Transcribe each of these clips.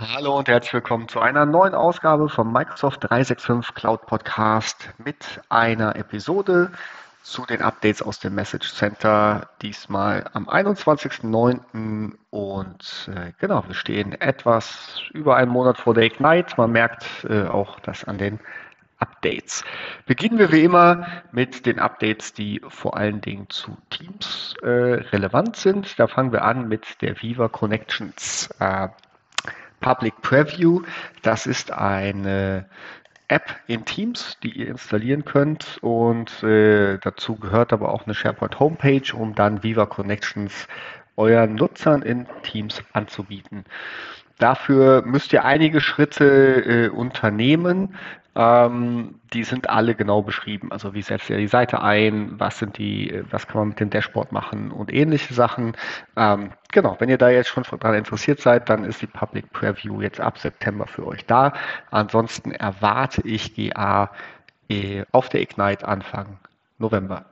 Hallo und herzlich willkommen zu einer neuen Ausgabe vom Microsoft 365 Cloud Podcast mit einer Episode zu den Updates aus dem Message Center. Diesmal am 21.09. und äh, genau, wir stehen etwas über einen Monat vor der Ignite. Man merkt äh, auch das an den Updates. Beginnen wir wie immer mit den Updates, die vor allen Dingen zu Teams äh, relevant sind. Da fangen wir an mit der Viva Connections äh, Public Preview. Das ist eine App in Teams, die ihr installieren könnt und äh, dazu gehört aber auch eine SharePoint Homepage, um dann Viva Connections euren Nutzern in Teams anzubieten. Dafür müsst ihr einige Schritte äh, unternehmen. Ähm, die sind alle genau beschrieben. Also wie setzt ihr die Seite ein, was sind die, äh, was kann man mit dem Dashboard machen und ähnliche Sachen. Ähm, genau, wenn ihr da jetzt schon daran interessiert seid, dann ist die Public Preview jetzt ab September für euch da. Ansonsten erwarte ich GA äh, auf der Ignite Anfang November.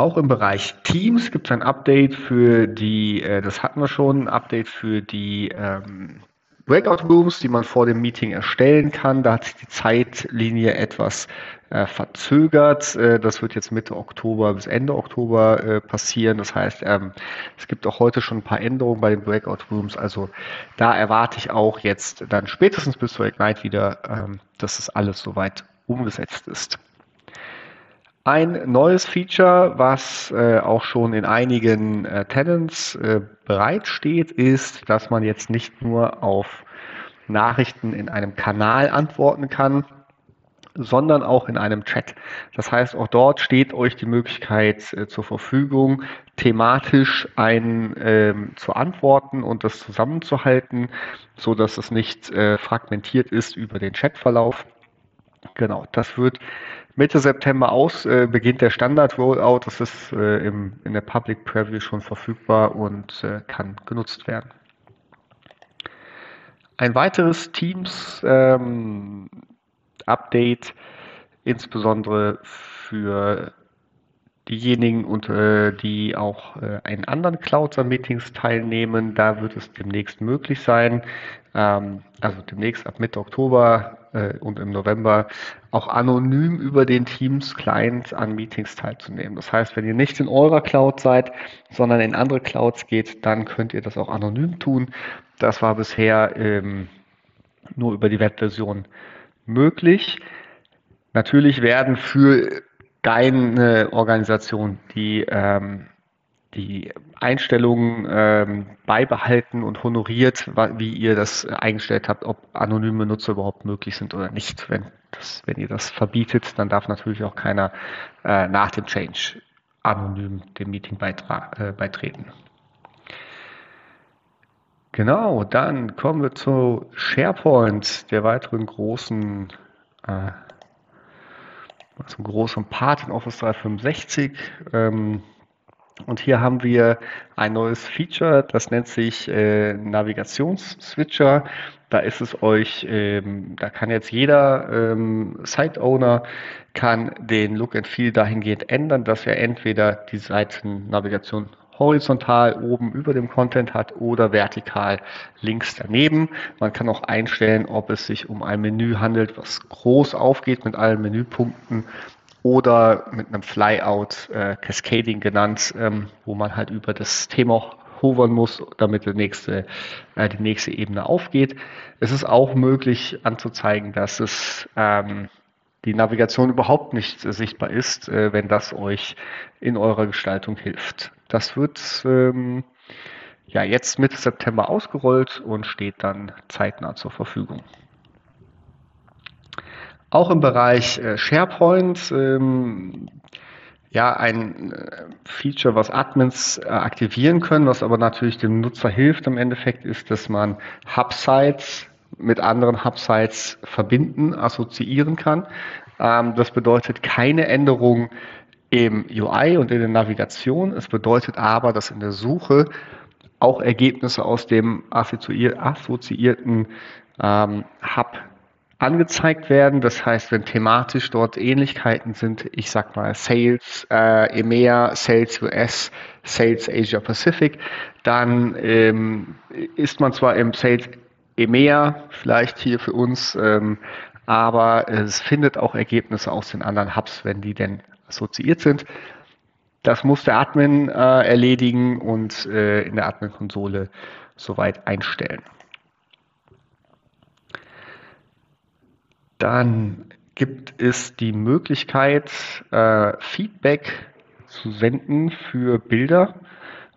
Auch im Bereich Teams gibt es ein Update für die, äh, das hatten wir schon, ein Update für die ähm, Breakout Rooms, die man vor dem Meeting erstellen kann. Da hat sich die Zeitlinie etwas äh, verzögert. Äh, das wird jetzt Mitte Oktober bis Ende Oktober äh, passieren. Das heißt, ähm, es gibt auch heute schon ein paar Änderungen bei den Breakout Rooms. Also da erwarte ich auch jetzt dann spätestens bis zur Ignite wieder, ähm, dass es alles soweit umgesetzt ist. Ein neues Feature, was äh, auch schon in einigen äh, Tenants äh, bereitsteht, ist, dass man jetzt nicht nur auf Nachrichten in einem Kanal antworten kann, sondern auch in einem Chat. Das heißt, auch dort steht euch die Möglichkeit äh, zur Verfügung, thematisch ein ähm, zu antworten und das zusammenzuhalten, so dass es nicht äh, fragmentiert ist über den Chatverlauf. Genau, das wird Mitte September aus, äh, beginnt der Standard-Rollout. Das ist äh, im, in der Public Preview schon verfügbar und äh, kann genutzt werden. Ein weiteres Teams-Update, ähm, insbesondere für diejenigen, und, äh, die auch äh, in anderen Clouds an Meetings teilnehmen, da wird es demnächst möglich sein, ähm, also demnächst ab Mitte Oktober äh, und im November auch anonym über den Teams Client an Meetings teilzunehmen. Das heißt, wenn ihr nicht in eurer Cloud seid, sondern in andere Clouds geht, dann könnt ihr das auch anonym tun. Das war bisher ähm, nur über die Webversion möglich. Natürlich werden für deine Organisation die, ähm, die Einstellungen ähm, beibehalten und honoriert, wie ihr das eingestellt habt, ob anonyme Nutzer überhaupt möglich sind oder nicht. Wenn, das, wenn ihr das verbietet, dann darf natürlich auch keiner äh, nach dem Change anonym dem Meeting äh, beitreten. Genau, dann kommen wir zu SharePoint, der weiteren großen äh, zum großen Part in Office 365. Ähm, und hier haben wir ein neues Feature, das nennt sich äh, Navigationsswitcher. Da ist es euch, ähm, da kann jetzt jeder ähm, Site-Owner kann den Look and Feel dahingehend ändern, dass er entweder die Seitennavigation horizontal oben über dem Content hat oder vertikal links daneben. Man kann auch einstellen, ob es sich um ein Menü handelt, was groß aufgeht mit allen Menüpunkten oder mit einem Flyout, äh, Cascading genannt, ähm, wo man halt über das Thema hovern muss, damit die nächste, äh, die nächste Ebene aufgeht. Es ist auch möglich anzuzeigen, dass es ähm, die Navigation überhaupt nicht äh, sichtbar ist, äh, wenn das euch in eurer Gestaltung hilft. Das wird ähm, ja jetzt Mitte September ausgerollt und steht dann zeitnah zur Verfügung. Auch im Bereich äh, SharePoint ähm, ja ein äh, Feature, was Admins äh, aktivieren können, was aber natürlich dem Nutzer hilft im Endeffekt, ist, dass man Hub-Sites mit anderen Hub-Sites verbinden, assoziieren kann. Ähm, das bedeutet keine Änderung im UI und in der Navigation. Es bedeutet aber, dass in der Suche auch Ergebnisse aus dem assoziierten ähm, Hub angezeigt werden. Das heißt, wenn thematisch dort Ähnlichkeiten sind, ich sag mal Sales äh, EMEA, Sales US, Sales Asia Pacific, dann ähm, ist man zwar im Sales EMEA vielleicht hier für uns, ähm, aber es findet auch Ergebnisse aus den anderen Hubs, wenn die denn assoziiert sind. Das muss der Admin äh, erledigen und äh, in der Admin-Konsole soweit einstellen. Dann gibt es die Möglichkeit, äh, Feedback zu senden für Bilder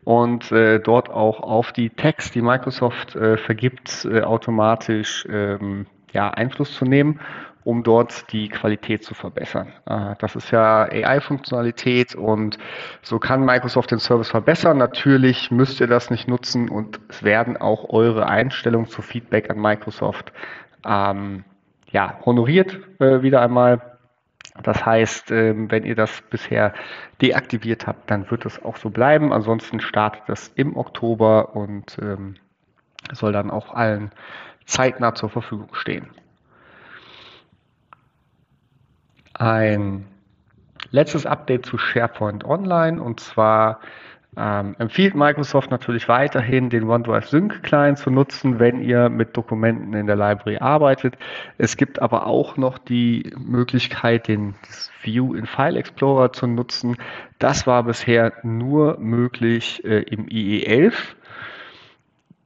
und äh, dort auch auf die Tags, die Microsoft äh, vergibt, äh, automatisch ähm, ja, Einfluss zu nehmen, um dort die Qualität zu verbessern. Äh, das ist ja AI-Funktionalität und so kann Microsoft den Service verbessern. Natürlich müsst ihr das nicht nutzen und es werden auch eure Einstellungen zu Feedback an Microsoft ähm, ja, honoriert äh, wieder einmal. Das heißt, ähm, wenn ihr das bisher deaktiviert habt, dann wird es auch so bleiben. Ansonsten startet das im Oktober und ähm, soll dann auch allen zeitnah zur Verfügung stehen. Ein letztes Update zu SharePoint Online und zwar ähm, empfiehlt Microsoft natürlich weiterhin, den OneDrive Sync Client zu nutzen, wenn ihr mit Dokumenten in der Library arbeitet. Es gibt aber auch noch die Möglichkeit, den View in File Explorer zu nutzen. Das war bisher nur möglich äh, im IE11.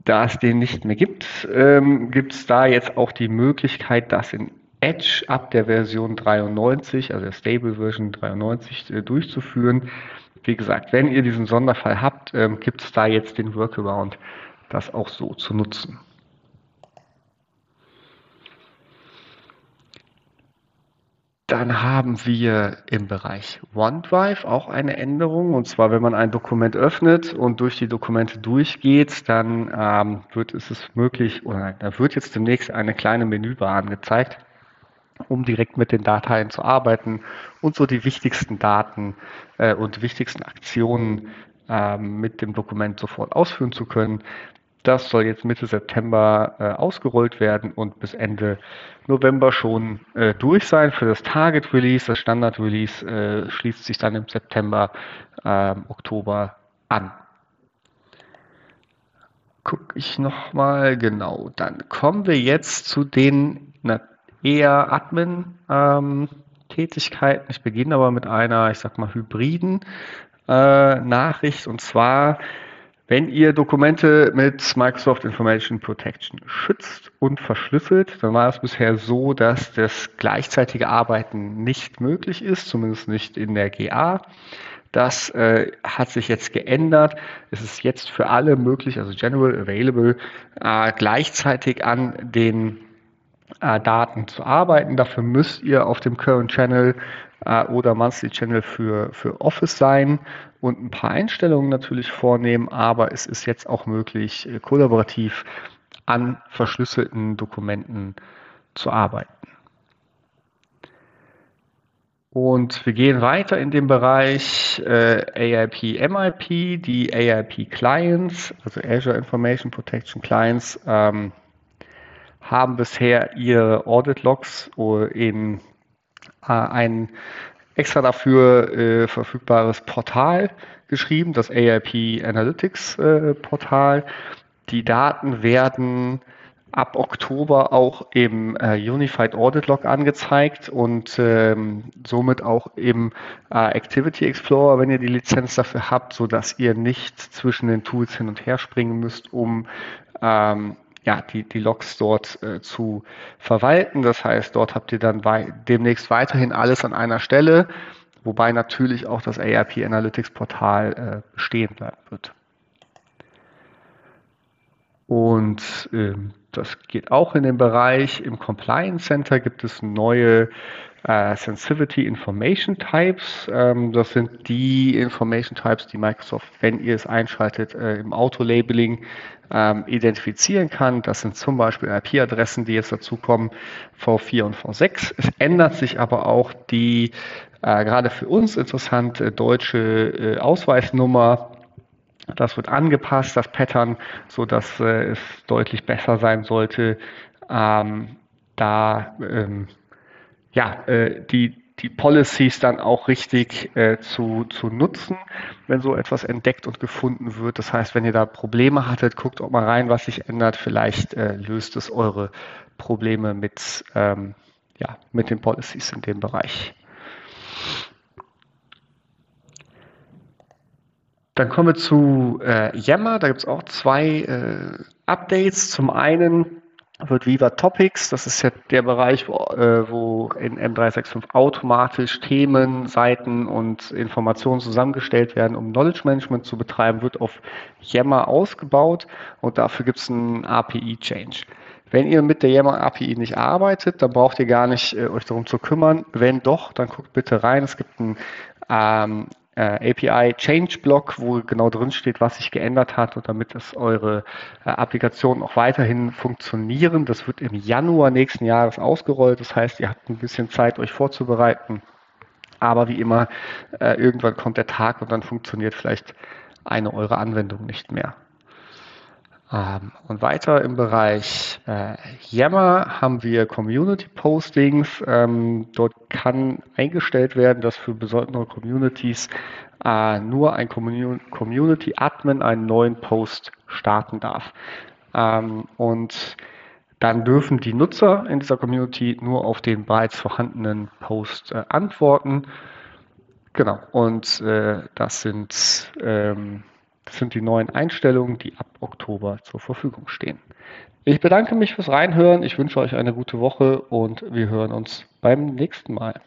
Da es den nicht mehr gibt, ähm, gibt es da jetzt auch die Möglichkeit, das in Edge ab der Version 93, also der Stable Version 93, äh, durchzuführen wie gesagt, wenn ihr diesen Sonderfall habt, ähm, gibt es da jetzt den Workaround, das auch so zu nutzen. Dann haben wir im Bereich OneDrive auch eine Änderung. Und zwar, wenn man ein Dokument öffnet und durch die Dokumente durchgeht, dann ähm, wird es möglich, oder da wird jetzt demnächst eine kleine Menübar angezeigt um direkt mit den Dateien zu arbeiten und so die wichtigsten Daten äh, und wichtigsten Aktionen äh, mit dem Dokument sofort ausführen zu können. Das soll jetzt Mitte September äh, ausgerollt werden und bis Ende November schon äh, durch sein für das Target Release. Das Standard Release äh, schließt sich dann im September, ähm, Oktober an gucke ich nochmal genau. Dann kommen wir jetzt zu den eher Admin-Tätigkeiten. Ähm, ich beginne aber mit einer, ich sag mal, hybriden äh, Nachricht und zwar, wenn ihr Dokumente mit Microsoft Information Protection schützt und verschlüsselt, dann war es bisher so, dass das gleichzeitige Arbeiten nicht möglich ist, zumindest nicht in der GA. Das äh, hat sich jetzt geändert. Es ist jetzt für alle möglich, also general available, äh, gleichzeitig an den äh, Daten zu arbeiten. Dafür müsst ihr auf dem Current Channel äh, oder Monthly Channel für, für Office sein und ein paar Einstellungen natürlich vornehmen, aber es ist jetzt auch möglich, äh, kollaborativ an verschlüsselten Dokumenten zu arbeiten. Und wir gehen weiter in den Bereich äh, AIP, MIP, die AIP Clients, also Azure Information Protection Clients. Ähm, haben bisher ihre Audit Logs in äh, ein extra dafür äh, verfügbares Portal geschrieben, das AIP Analytics äh, Portal. Die Daten werden ab Oktober auch im äh, Unified Audit Log angezeigt und ähm, somit auch im äh, Activity Explorer, wenn ihr die Lizenz dafür habt, so dass ihr nicht zwischen den Tools hin und her springen müsst, um ähm, ja, die, die Logs dort äh, zu verwalten. Das heißt, dort habt ihr dann wei demnächst weiterhin alles an einer Stelle, wobei natürlich auch das ARP Analytics Portal äh, bestehen bleiben wird. Und ähm, das geht auch in den Bereich, im Compliance Center gibt es neue äh, Sensitivity Information Types. Ähm, das sind die Information Types, die Microsoft, wenn ihr es einschaltet, äh, im Auto-Labeling ähm, identifizieren kann. Das sind zum Beispiel IP-Adressen, die jetzt dazukommen, V4 und V6. Es ändert sich aber auch die äh, gerade für uns interessante deutsche äh, Ausweisnummer. Das wird angepasst, das Pattern, so dass äh, es deutlich besser sein sollte. Ähm, da ähm, ja, äh, die, die Policies dann auch richtig äh, zu, zu nutzen, wenn so etwas entdeckt und gefunden wird. Das heißt, wenn ihr da Probleme hattet, guckt auch mal rein, was sich ändert. Vielleicht äh, löst es eure Probleme mit, ähm, ja, mit den Policies in dem Bereich. Dann kommen wir zu äh, Yammer. Da gibt es auch zwei äh, Updates. Zum einen wird Viva Topics, das ist ja der Bereich, wo, äh, wo in M365 automatisch Themen, Seiten und Informationen zusammengestellt werden, um Knowledge Management zu betreiben, wird auf Yammer ausgebaut und dafür gibt es einen API-Change. Wenn ihr mit der Yammer API nicht arbeitet, dann braucht ihr gar nicht äh, euch darum zu kümmern. Wenn doch, dann guckt bitte rein. Es gibt ein ähm, äh, API Change Block, wo genau drin steht, was sich geändert hat und damit es eure äh, Applikationen auch weiterhin funktionieren. Das wird im Januar nächsten Jahres ausgerollt. Das heißt, ihr habt ein bisschen Zeit, euch vorzubereiten. Aber wie immer, äh, irgendwann kommt der Tag und dann funktioniert vielleicht eine eurer Anwendungen nicht mehr. Ähm, und weiter im Bereich äh, Yammer haben wir Community Postings. Ähm, dort kann eingestellt werden, dass für besondere Communities äh, nur ein Community Admin einen neuen Post starten darf. Ähm, und dann dürfen die Nutzer in dieser Community nur auf den bereits vorhandenen Post äh, antworten. Genau, und äh, das sind ähm, das sind die neuen Einstellungen, die ab Oktober zur Verfügung stehen. Ich bedanke mich fürs Reinhören. Ich wünsche euch eine gute Woche und wir hören uns beim nächsten Mal.